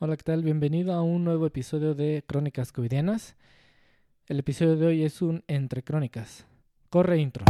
Hola, ¿qué tal? Bienvenido a un nuevo episodio de Crónicas Covidianas. El episodio de hoy es un Entre Crónicas. Corre intro.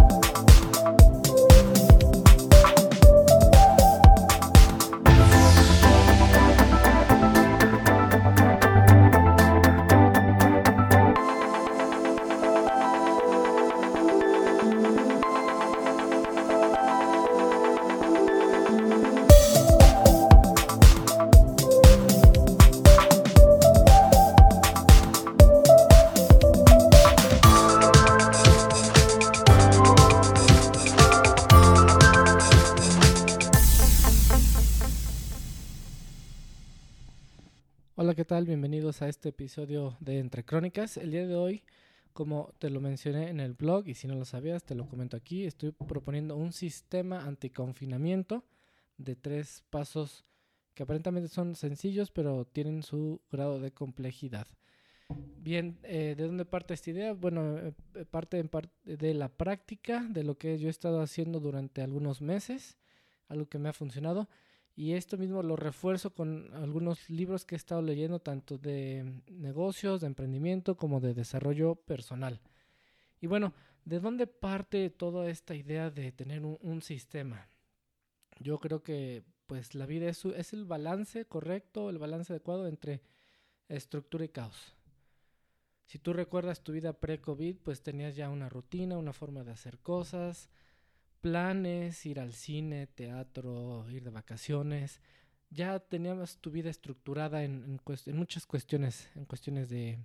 Hola, ¿qué tal? Bienvenidos a este episodio de Entre Crónicas. El día de hoy, como te lo mencioné en el blog y si no lo sabías, te lo comento aquí, estoy proponiendo un sistema anticonfinamiento de tres pasos que aparentemente son sencillos, pero tienen su grado de complejidad. Bien, eh, ¿de dónde parte esta idea? Bueno, eh, parte en parte de la práctica, de lo que yo he estado haciendo durante algunos meses, algo que me ha funcionado. Y esto mismo lo refuerzo con algunos libros que he estado leyendo, tanto de negocios, de emprendimiento, como de desarrollo personal. Y bueno, ¿de dónde parte toda esta idea de tener un, sistema? Yo creo que pues la vida es, es el balance correcto, el balance adecuado entre estructura y caos. Si tú recuerdas tu vida pre-COVID, pues tenías ya una rutina, una forma de hacer cosas, planes, ir al cine, teatro, ir de vacaciones. Ya teníamos tu vida estructurada en, muchas cuestiones, en cuestiones de,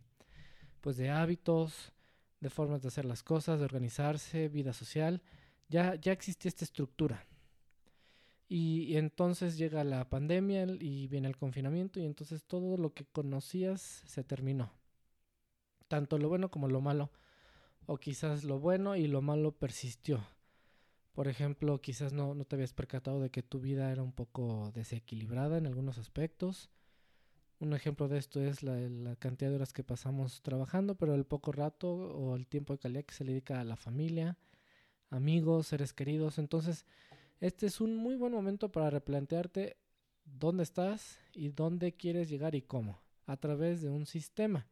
pues de hábitos, de formas de hacer las cosas, de organizarse, vida social. Ya, ya existía esta estructura. Y entonces llega la pandemia y viene el confinamiento y entonces todo lo que conocías se terminó. Tanto lo bueno como lo malo. O quizás lo bueno y lo malo persistió por ejemplo, quizás no, no te habías percatado de que tu vida era un poco desequilibrada en algunos aspectos. Un ejemplo de esto es la, la, cantidad de horas que pasamos trabajando, pero el poco rato o el tiempo de calidad que se le dedica a la familia, amigos, seres queridos. Entonces, este es un muy buen momento para replantearte dónde estás y dónde quieres llegar y cómo, a través de un sistema.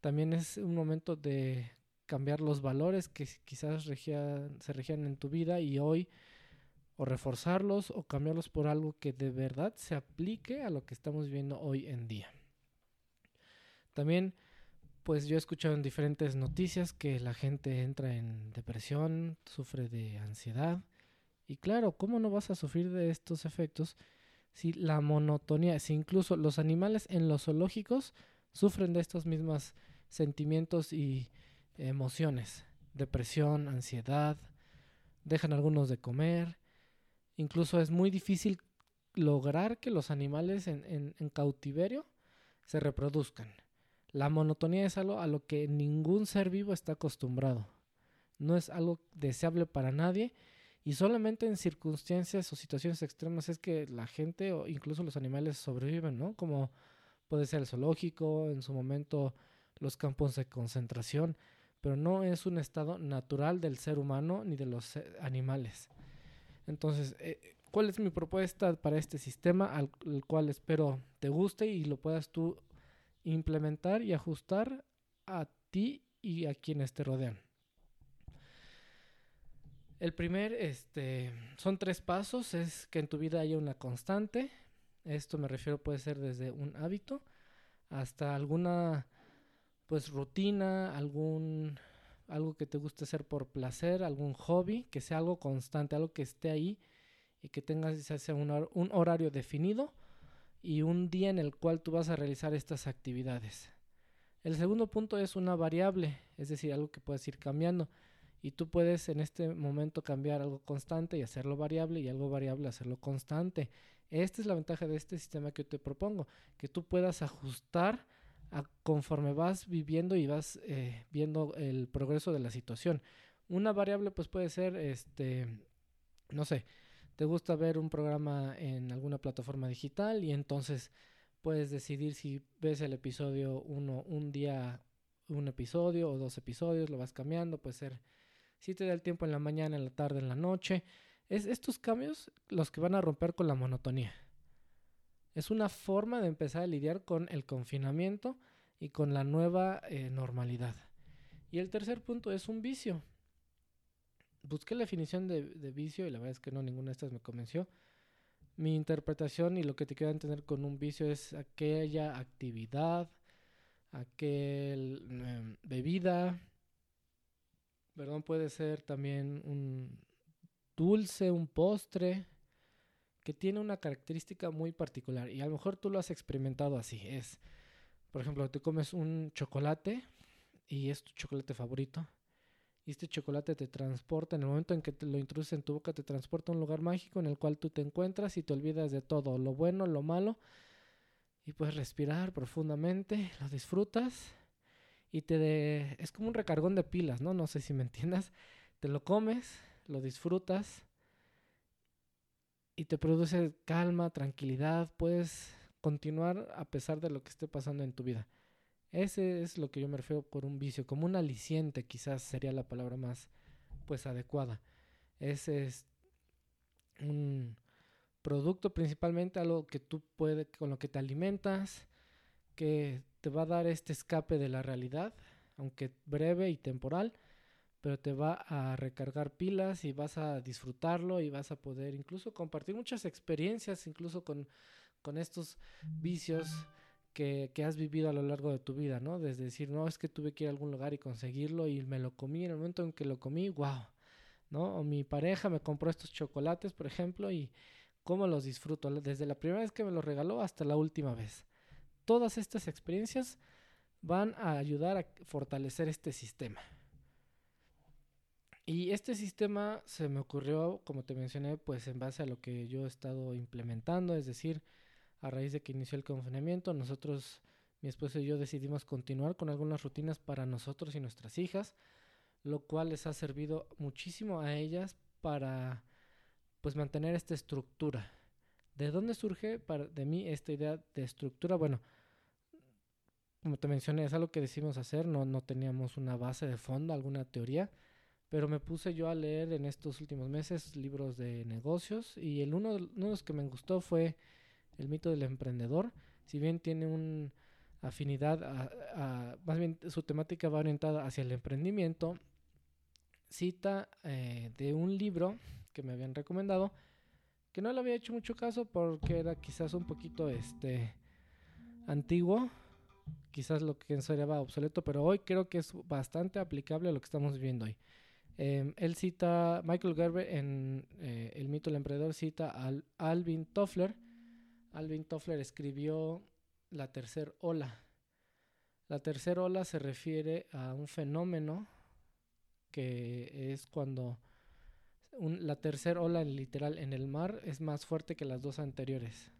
También es un momento de cambiar los valores que quizás regían, se regían en tu vida y hoy o reforzarlos o cambiarlos por algo que de verdad se aplique a lo que estamos viendo hoy en día. También, pues yo he escuchado en diferentes noticias que la gente entra en depresión, sufre de ansiedad. Y claro, ¿cómo no vas a sufrir de estos efectos si la monotonía, si incluso los animales en los zoológicos sufren de estos mismos sentimientos y emociones, depresión, ansiedad, dejan algunos de comer, incluso es muy difícil lograr que los animales en, cautiverio se reproduzcan. La monotonía es algo a lo que ningún ser vivo está acostumbrado. No es algo deseable para nadie y solamente en circunstancias o situaciones extremas es que la gente o incluso los animales sobreviven, ¿no? Como puede ser el zoológico, en su momento los campos de concentración pero no es un estado natural del ser humano ni de los animales. Entonces, eh, ¿cuál es mi propuesta para este sistema al, al, cual espero te guste y lo puedas tú implementar y ajustar a ti y a quienes te rodean? El primer, este, son tres pasos, es que en tu vida haya una constante. Esto me refiero puede ser desde un hábito hasta alguna pues rutina, algún algo que te guste hacer por placer, algún hobby, que sea algo constante, algo que esté ahí y que tengas sea un, un horario definido y un día en el cual tú vas a realizar estas actividades. El segundo punto es una variable, es decir, algo que puedes ir cambiando. Y tú puedes en este momento cambiar algo constante y hacerlo variable y algo variable hacerlo constante. Esta es la ventaja de este sistema que yo te propongo, que tú puedas ajustar a conforme vas viviendo y vas eh, viendo el progreso de la situación. Una variable pues puede ser, este, no sé, te gusta ver un programa en alguna plataforma digital y entonces puedes decidir si ves el episodio uno un día un episodio o dos episodios, lo vas cambiando, puede ser si te da el tiempo en la mañana, en la tarde, en la noche. Es estos cambios los que van a romper con la monotonía. Es una forma de empezar a lidiar con el confinamiento y con la nueva eh, normalidad. Y el tercer punto es un vicio. Busqué la definición de, vicio y la verdad es que no, ninguna de estas me convenció. Mi interpretación y lo que te quiero entender con un vicio es aquella actividad, aquel em, bebida, perdón, puede ser también un dulce, un postre, que tiene una característica muy particular. Y a lo mejor tú lo has experimentado así. Es, por ejemplo, te comes un chocolate y es tu chocolate favorito. Y este chocolate te transporta, en el momento en que te lo introduces en tu boca, te transporta a un lugar mágico en el cual tú te encuentras y te olvidas de todo, lo bueno, lo malo, y puedes respirar profundamente, lo disfrutas y te es como un recargón de pilas, ¿no? No sé si me entiendas. Te lo comes, lo disfrutas y te produce calma, tranquilidad, puedes continuar a pesar de lo que esté pasando en tu vida. Ese es lo que yo me refiero por un vicio, como un aliciente quizás sería la palabra más pues adecuada. Ese es un producto principalmente algo que tú puedes, con lo que te alimentas, que te va a dar este escape de la realidad, aunque breve y temporal, pero te va a recargar pilas y vas a disfrutarlo y vas a poder incluso compartir muchas experiencias, incluso con, con estos vicios que, que, has vivido a lo largo de tu vida, ¿no? Desde decir, no, es que tuve que ir a algún lugar y conseguirlo y me lo comí, en el momento en que lo comí, wow, ¿no? O mi pareja me compró estos chocolates, por ejemplo, y cómo los disfruto, desde la primera vez que me los regaló hasta la última vez. Todas estas experiencias van a ayudar a fortalecer este sistema. Y este sistema se me ocurrió, como te mencioné, pues en base a lo que yo he estado implementando, es decir, a raíz de que inició el confinamiento, nosotros, mi esposo y yo decidimos continuar con algunas rutinas para nosotros y nuestras hijas, lo cual les ha servido muchísimo a ellas para pues mantener esta estructura. ¿De dónde surge para, de mí esta idea de estructura? Bueno, como te mencioné, es algo que decidimos hacer, no, no teníamos una base de fondo, alguna teoría, pero me puse yo a leer en estos últimos meses libros de negocios y el uno, de los que me gustó fue El mito del emprendedor, si bien tiene una afinidad, a, más bien su temática va orientada hacia el emprendimiento, cita eh, de un libro que me habían recomendado, que no le había hecho mucho caso porque era quizás un poquito este antiguo, quizás lo que consideraba obsoleto, pero hoy creo que es bastante aplicable a lo que estamos viendo hoy. Em, él cita, Michael Gerber en eh, El mito del emprendedor cita al Alvin Toffler. Alvin Toffler escribió La tercera ola. La tercera ola se refiere a un fenómeno que es cuando la tercera ola literal en el mar es más fuerte que las dos anteriores.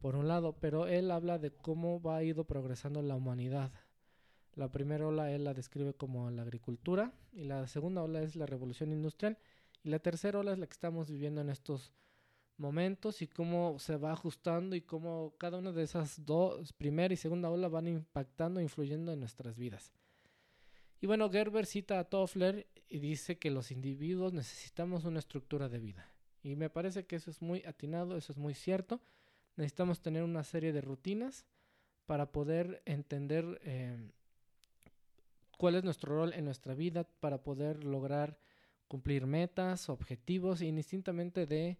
Por un lado, pero él habla de cómo va ido progresando la humanidad. La primera ola él la describe como la agricultura y la segunda ola es la revolución industrial y la tercera ola es la que estamos viviendo en estos momentos y cómo se va ajustando y cómo cada una de esas dos, primera y segunda ola van impactando, influyendo en nuestras vidas. Y bueno, Gerber cita a Toffler y dice que los individuos necesitamos una estructura de vida. Y me parece que eso es muy atinado, eso es muy cierto. Necesitamos tener una serie de rutinas para poder entender eh, cuál es nuestro rol en nuestra vida, para poder lograr cumplir metas, objetivos, indistintamente de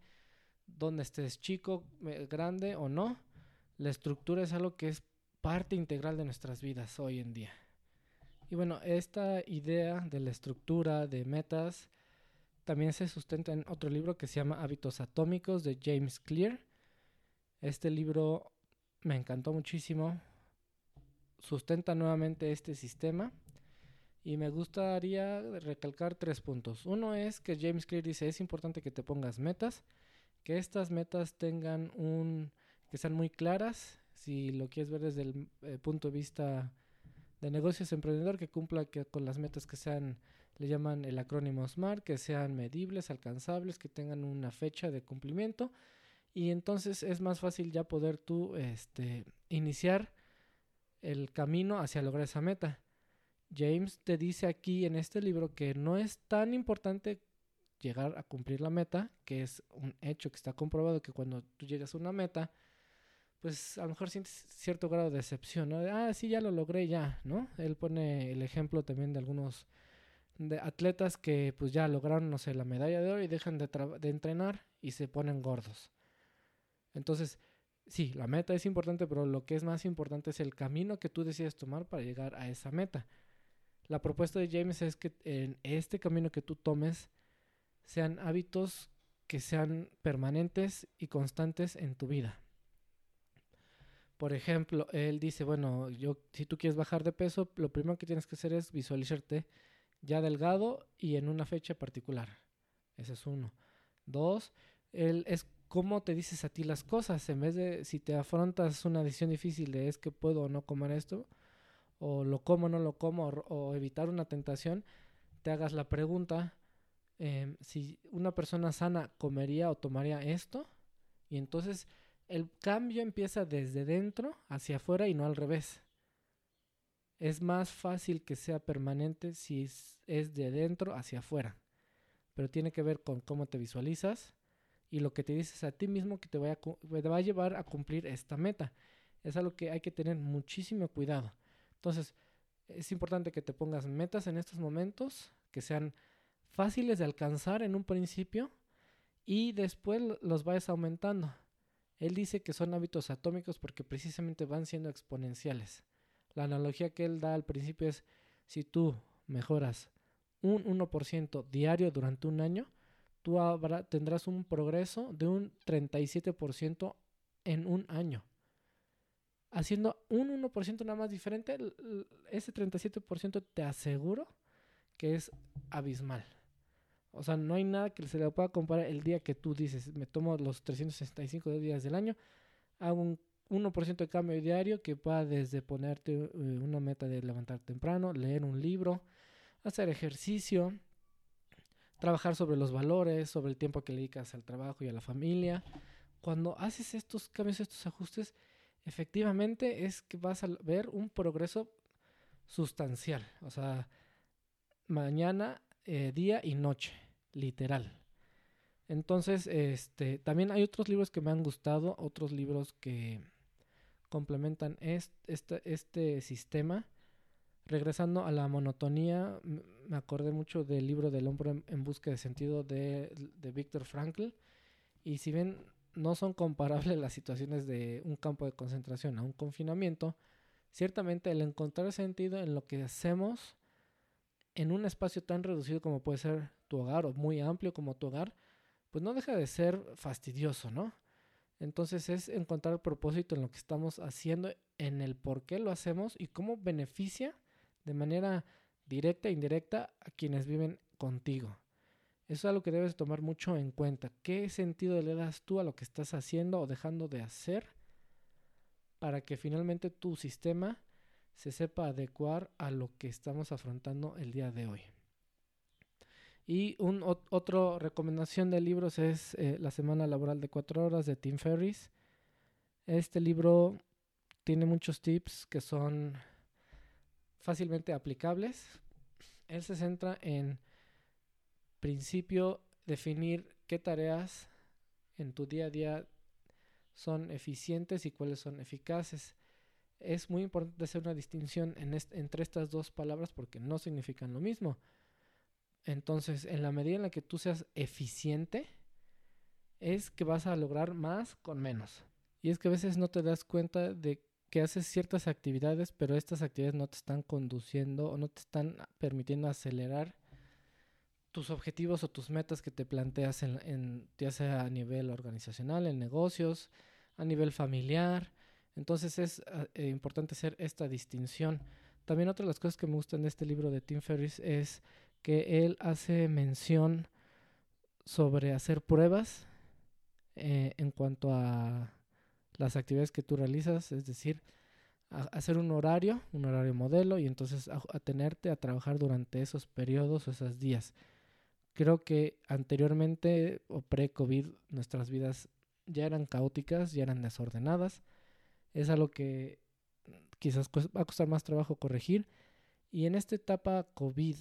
dónde estés chico, grande o no. La estructura es algo que es parte integral de nuestras vidas hoy en día. Y bueno, esta idea de la estructura de metas también se sustenta en otro libro que se llama Hábitos Atómicos de James Clear. Este libro me encantó muchísimo. Sustenta nuevamente este sistema. Y me gustaría recalcar tres puntos. Uno es que James Clear dice es importante que te pongas metas, que estas metas tengan un que sean muy claras, si lo quieres ver desde el eh, punto de vista de negocios emprendedor que cumpla que con las metas que sean, le llaman el acrónimo SMART, que sean medibles, alcanzables, que tengan una fecha de cumplimiento y entonces es más fácil ya poder tú este, iniciar el camino hacia lograr esa meta. James te dice aquí en este libro que no es tan importante llegar a cumplir la meta, que es un hecho que está comprobado que cuando tú llegas a una meta, pues a lo mejor sientes cierto grado de decepción, ¿no? Ah, sí, ya lo logré, ya, ¿no? Él pone el ejemplo también de algunos de atletas que pues ya lograron, no sé, la medalla de oro y dejan de, de entrenar y se ponen gordos. Entonces, sí, la meta es importante, pero lo que es más importante es el camino que tú decides tomar para llegar a esa meta. La propuesta de James es que en este camino que tú tomes sean hábitos que sean permanentes y constantes en tu vida. Por ejemplo, él dice, bueno, yo si tú quieres bajar de peso, lo primero que tienes que hacer es visualizarte ya delgado y en una fecha particular. Ese es uno. Dos, él es cómo te dices a ti las cosas. En vez de si te afrontas una decisión difícil de es que puedo o no comer esto, o lo como no lo como, o, evitar una tentación, te hagas la pregunta em, si una persona sana comería o tomaría esto. Y entonces el cambio empieza desde dentro hacia afuera y no al revés. Es más fácil que sea permanente si es, de dentro hacia afuera. Pero tiene que ver con cómo te visualizas, y lo que te dices a ti mismo que te, te va a llevar a cumplir esta meta. Es algo que hay que tener muchísimo cuidado. Entonces, es importante que te pongas metas en estos momentos que sean fáciles de alcanzar en un principio y después los vayas aumentando. Él dice que son hábitos atómicos porque precisamente van siendo exponenciales. La analogía que él da al principio es si tú mejoras un 1% diario durante un año, tú tendrás un progreso de un 37% en un año. Haciendo un 1% nada más diferente, ese 37% te aseguro que es abismal. O sea, no hay nada que se le pueda comparar el día que tú dices, me tomo los 365 días del año, hago un 1% de cambio diario que va desde ponerte eh, una meta de levantar temprano, leer un libro, hacer ejercicio, trabajar sobre los valores, sobre el tiempo que le dedicas al trabajo y a la familia. Cuando haces estos cambios, estos ajustes, efectivamente es que vas a ver un progreso sustancial. O sea, mañana, eh, día y noche, literal. Entonces, este, también hay otros libros que me han gustado, otros libros que complementan este, este sistema regresando a la monotonía, me acordé mucho del libro del hombre en busca de sentido de, de Víctor Frankl. Y si bien no son comparables las situaciones de un campo de concentración a un confinamiento, ciertamente el encontrar sentido en lo que hacemos en un espacio tan reducido como puede ser tu hogar o muy amplio como tu hogar, pues no deja de ser fastidioso, ¿no? Entonces es encontrar propósito en lo que estamos haciendo, en el por qué lo hacemos y cómo beneficia de manera directa e indirecta a quienes viven contigo. Eso es algo que debes tomar mucho en cuenta. ¿Qué sentido le das tú a lo que estás haciendo o dejando de hacer para que finalmente tu sistema se sepa adecuar a lo que estamos afrontando el día de hoy? Y un, otra recomendación de libros es eh, La Semana Laboral de Cuatro Horas de Tim Ferriss. Este libro tiene muchos tips que son fácilmente aplicables. Él se centra en principio definir qué tareas en tu día a día son eficientes y cuáles son eficaces. Es muy importante hacer una distinción entre estas dos palabras porque no significan lo mismo. Entonces, en la medida en la que tú seas eficiente, es que vas a lograr más con menos. Y es que a veces no te das cuenta de que haces ciertas actividades, pero estas actividades no te están conduciendo o no te están permitiendo acelerar tus objetivos o tus metas que te planteas en, ya sea a nivel organizacional, en negocios, a nivel familiar. Entonces es ah, eh, importante hacer esta distinción. También otra de las cosas que me gustan de este libro de Tim Ferriss es que él hace mención sobre hacer pruebas eh, en cuanto a las actividades que tú realizas, es decir, hacer un horario, un horario modelo y entonces atenerte a trabajar durante esos periodos o esos días. Creo que anteriormente o pre-COVID nuestras vidas ya eran caóticas, ya eran desordenadas. Es algo que quizás va a costar más trabajo corregir. Y en esta etapa COVID,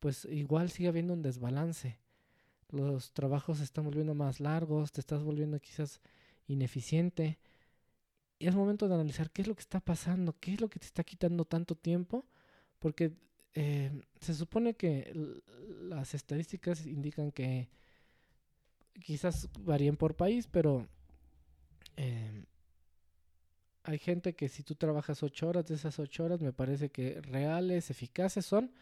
pues igual sigue habiendo un desbalance. Los trabajos se están volviendo más largos, te estás volviendo quizás ineficiente. y es momento de analizar qué es lo que está pasando, qué es lo que te está quitando tanto tiempo, porque eh, se supone que las estadísticas indican que quizás varíen por país, pero eh, hay gente que si tú trabajas ocho horas, de esas ocho horas me parece que reales, eficaces son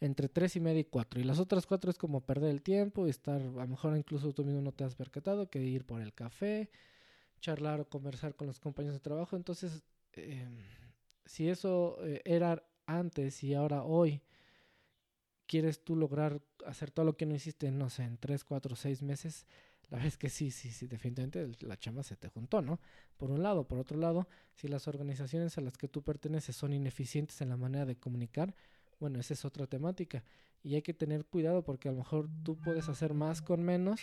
entre tres y media y cuatro. Y las otras cuatro es como perder el tiempo y estar, a lo mejor incluso tú mismo no te has percatado, que ir por el café, charlar o conversar con los compañeros de trabajo. Entonces, eh, si eso eh, era antes y ahora hoy, quieres tú lograr hacer todo lo que no hiciste, no sé, en tres, cuatro, seis meses, la verdad es que sí, sí, sí, definitivamente la chamba se te juntó, ¿no? Por un lado, por otro lado, si las organizaciones a las que tú perteneces son ineficientes en la manera de comunicar, bueno, esa es otra temática. Y hay que tener cuidado porque a lo mejor tú puedes hacer más con menos,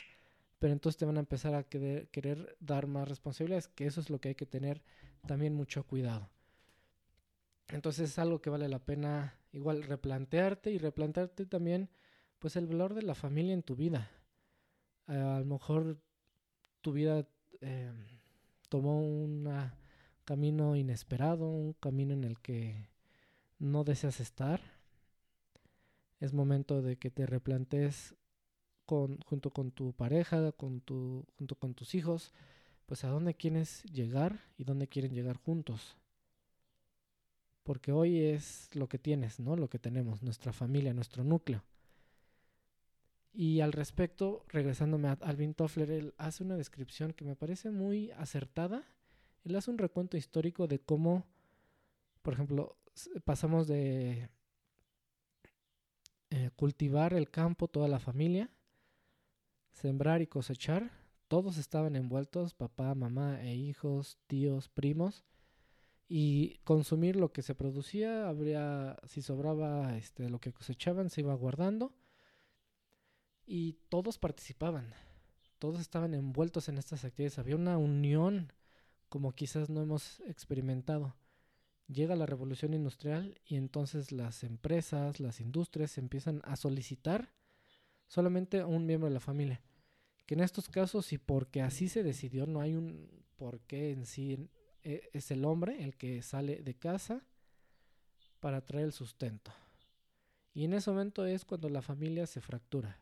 pero entonces te van a empezar a querer, querer dar más responsabilidades, que eso es lo que hay que tener también mucho cuidado. Entonces es algo que vale la pena igual replantearte y replantearte también pues el valor de la familia en tu vida. a lo mejor tu vida eh, tomó un camino inesperado, un camino en el que no deseas estar es momento de que te replantes con, junto con tu pareja, con tu, junto con tus hijos, pues a dónde quieres llegar y dónde quieren llegar juntos. Porque hoy es lo que tienes, ¿no? Lo que tenemos, nuestra familia, nuestro núcleo. Y al respecto, regresándome a Alvin Toffler, él hace una descripción que me parece muy acertada. Él hace un recuento histórico de cómo, por ejemplo, pasamos de eh, cultivar el campo, toda la familia, sembrar y cosechar. Todos estaban envueltos, papá, mamá e hijos, tíos, primos. Y consumir lo que se producía, habría, si sobraba este, lo que cosechaban, se iba guardando. Y todos participaban, todos estaban envueltos en estas actividades. Había una unión como quizás no hemos experimentado llega la revolución industrial y entonces las empresas, las industrias empiezan a solicitar solamente a un miembro de la familia. Que en estos casos, y porque así se decidió, no hay un porqué en sí, e, es el hombre el que sale de casa para traer el sustento. Y en ese momento es cuando la familia se fractura.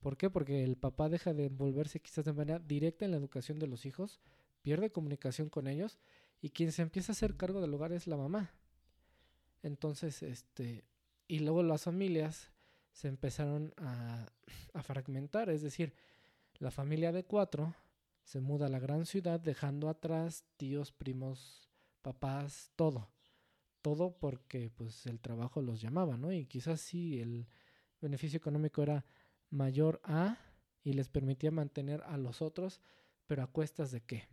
¿Por qué? Porque el papá deja de envolverse quizás de manera directa en la educación de los hijos, pierde comunicación con ellos y quien se empieza a hacer cargo del hogar es la mamá. Entonces, este, y luego las familias se empezaron a, a fragmentar, es decir, la familia de cuatro se muda a la gran ciudad dejando atrás tíos, primos, papás, todo. Todo porque pues el trabajo los llamaba, ¿no? Y quizás sí el beneficio económico era mayor a y les permitía mantener a los otros, pero a cuestas de qué?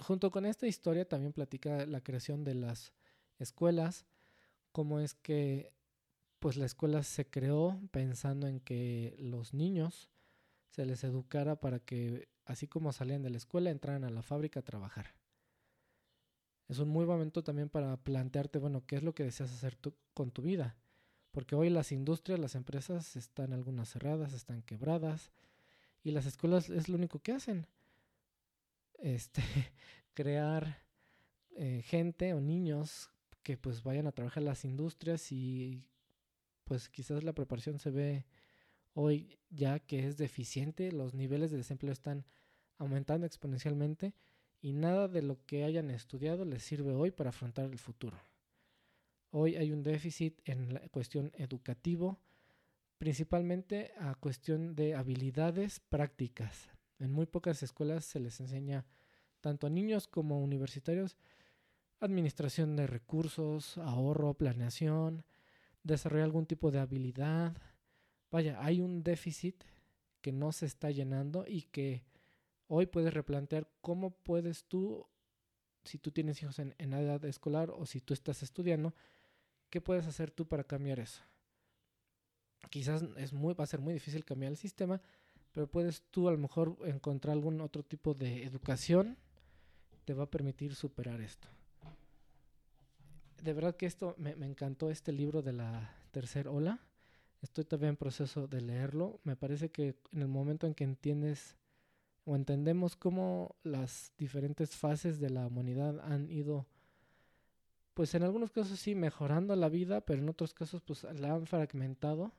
Junto con esta historia también platica la creación de las escuelas, cómo es que pues la escuela se creó pensando en que los niños se les educara para que así como salían de la escuela entraran a la fábrica a trabajar. Es un muy buen momento también para plantearte, bueno, qué es lo que deseas hacer tú con tu vida. Porque hoy las industrias, las empresas están algunas cerradas, están quebradas y las escuelas es lo único que hacen este, crear eh, gente o niños que pues vayan a trabajar en las industrias y pues quizás la preparación se ve hoy ya que es deficiente, los niveles de desempleo están aumentando exponencialmente y nada de lo que hayan estudiado les sirve hoy para afrontar el futuro. Hoy hay un déficit en la cuestión educativo, principalmente a cuestión de habilidades prácticas. En muy pocas escuelas se les enseña tanto a niños como universitarios administración de recursos, ahorro, planeación, desarrollar algún tipo de habilidad. Vaya, hay un déficit que no se está llenando y que hoy puedes replantear cómo puedes tú, si tú tienes hijos en, en edad escolar o si tú estás estudiando, qué puedes hacer tú para cambiar eso. Quizás es muy, va a ser muy difícil cambiar el sistema, pero puedes tú a lo mejor encontrar algún otro tipo de educación te va a permitir superar esto. De verdad que esto me, encantó este libro de la tercera ola. Estoy todavía en proceso de leerlo. Me parece que en el momento en que entiendes o entendemos cómo las diferentes fases de la humanidad han ido, pues en algunos casos sí, mejorando la vida, pero en otros casos pues la han fragmentado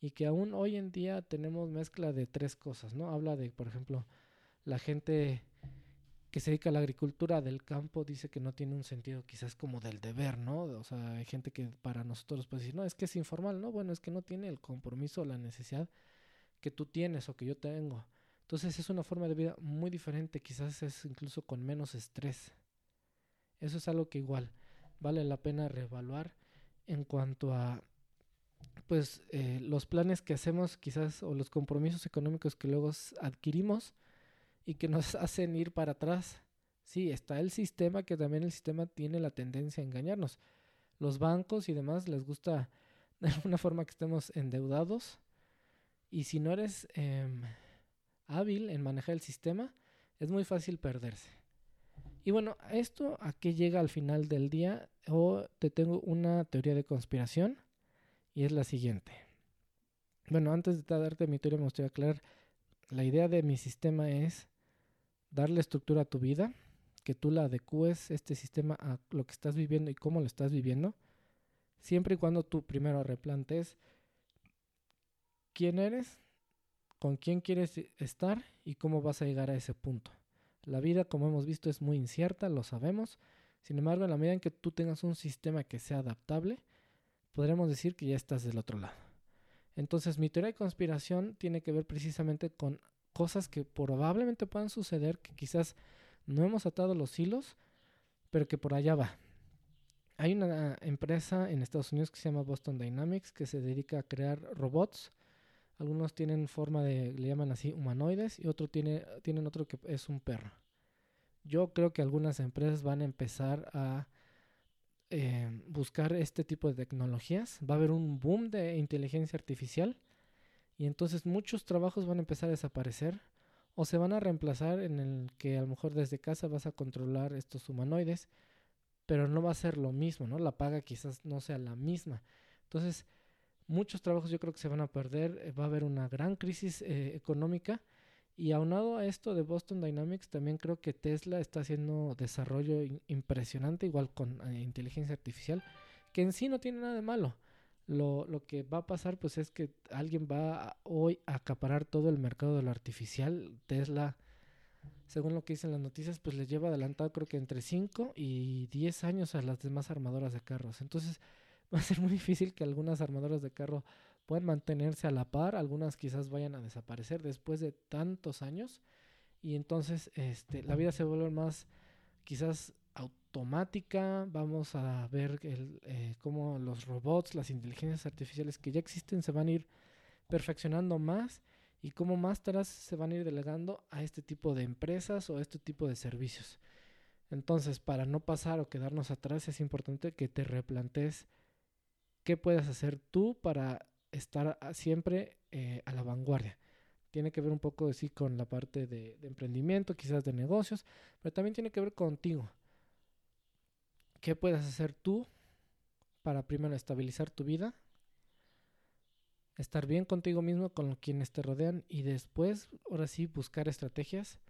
y que aún hoy en día tenemos mezcla de tres cosas, ¿no? Habla de, por ejemplo, la gente que se dedica a la agricultura del campo dice que no tiene un sentido quizás como del deber, ¿no? O sea, hay gente que para nosotros puede decir, no, es que es informal, ¿no? Bueno, es que no tiene el compromiso o la necesidad que tú tienes o que yo tengo. Entonces es una forma de vida muy diferente, quizás es incluso con menos estrés. Eso es algo que igual vale la pena reevaluar en cuanto a pues eh, los planes que hacemos quizás o los compromisos económicos que luego adquirimos y que nos hacen ir para atrás. Sí, está el sistema que también el sistema tiene la tendencia a engañarnos. Los bancos y demás les gusta de alguna forma que estemos endeudados y si no eres em, hábil en manejar el sistema, es muy fácil perderse. Y bueno, esto a qué llega al final del día, o te tengo una teoría de conspiración, y es la siguiente. Bueno, antes de darte mi teoría, me gustaría aclarar, la idea de mi sistema es darle estructura a tu vida, que tú la adecues este sistema a lo que estás viviendo y cómo lo estás viviendo, siempre y cuando tú primero replantes quién eres, con quién quieres estar y cómo vas a llegar a ese punto. La vida, como hemos visto, es muy incierta, lo sabemos. Sin embargo, en la medida en que tú tengas un sistema que sea adaptable, podremos decir que ya estás del otro lado. Entonces, mi teoría de conspiración tiene que ver precisamente con cosas que probablemente puedan suceder, que quizás no hemos atado los hilos, pero que por allá va. Hay una empresa en Estados Unidos que se llama Boston Dynamics que se dedica a crear robots algunos tienen forma de, le llaman así, humanoides y otro tiene, tienen otro que es un perro. Yo creo que algunas empresas van a empezar a eh, buscar este tipo de tecnologías. Va a haber un boom de inteligencia artificial y entonces muchos trabajos van a empezar a desaparecer o se van a reemplazar en el que a lo mejor desde casa vas a controlar estos humanoides, pero no va a ser lo mismo, ¿no? La paga quizás no sea la misma. Entonces, muchos trabajos yo creo que se van a perder, eh, va a haber una gran crisis eh, económica y aunado a esto de Boston Dynamics, también creo que Tesla está haciendo desarrollo impresionante, igual con eh, inteligencia artificial, que en sí no tiene nada de malo. Lo, lo, que va a pasar pues es que alguien va hoy a acaparar todo el mercado de lo artificial. Tesla, según lo que dicen las noticias, pues le lleva adelantado creo que entre 5 y 10 años a las demás armadoras de carros. Entonces, va a ser muy difícil que algunas armadoras de carro puedan mantenerse a la par, algunas quizás vayan a desaparecer después de tantos años y entonces este, la vida se vuelve más quizás automática, vamos a ver eh, cómo los robots, las inteligencias artificiales que ya existen se van a ir perfeccionando más y cómo más tareas se van a ir delegando a este tipo de empresas o a este tipo de servicios. Entonces, para no pasar o quedarnos atrás, es importante que te replantes qué puedes hacer tú para estar siempre eh, a la vanguardia. Tiene que ver un poco así con la parte de emprendimiento, quizás de negocios, pero también tiene que ver contigo. ¿Qué puedes hacer tú para primero estabilizar tu vida, estar bien contigo mismo, con quienes te rodean y después, ahora sí, buscar estrategias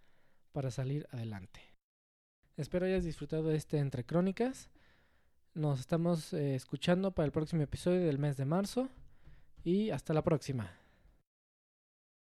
para salir adelante. Espero hayas disfrutado de este Entre Crónicas. Nos estamos eh, escuchando para el próximo episodio del mes de marzo y hasta la próxima.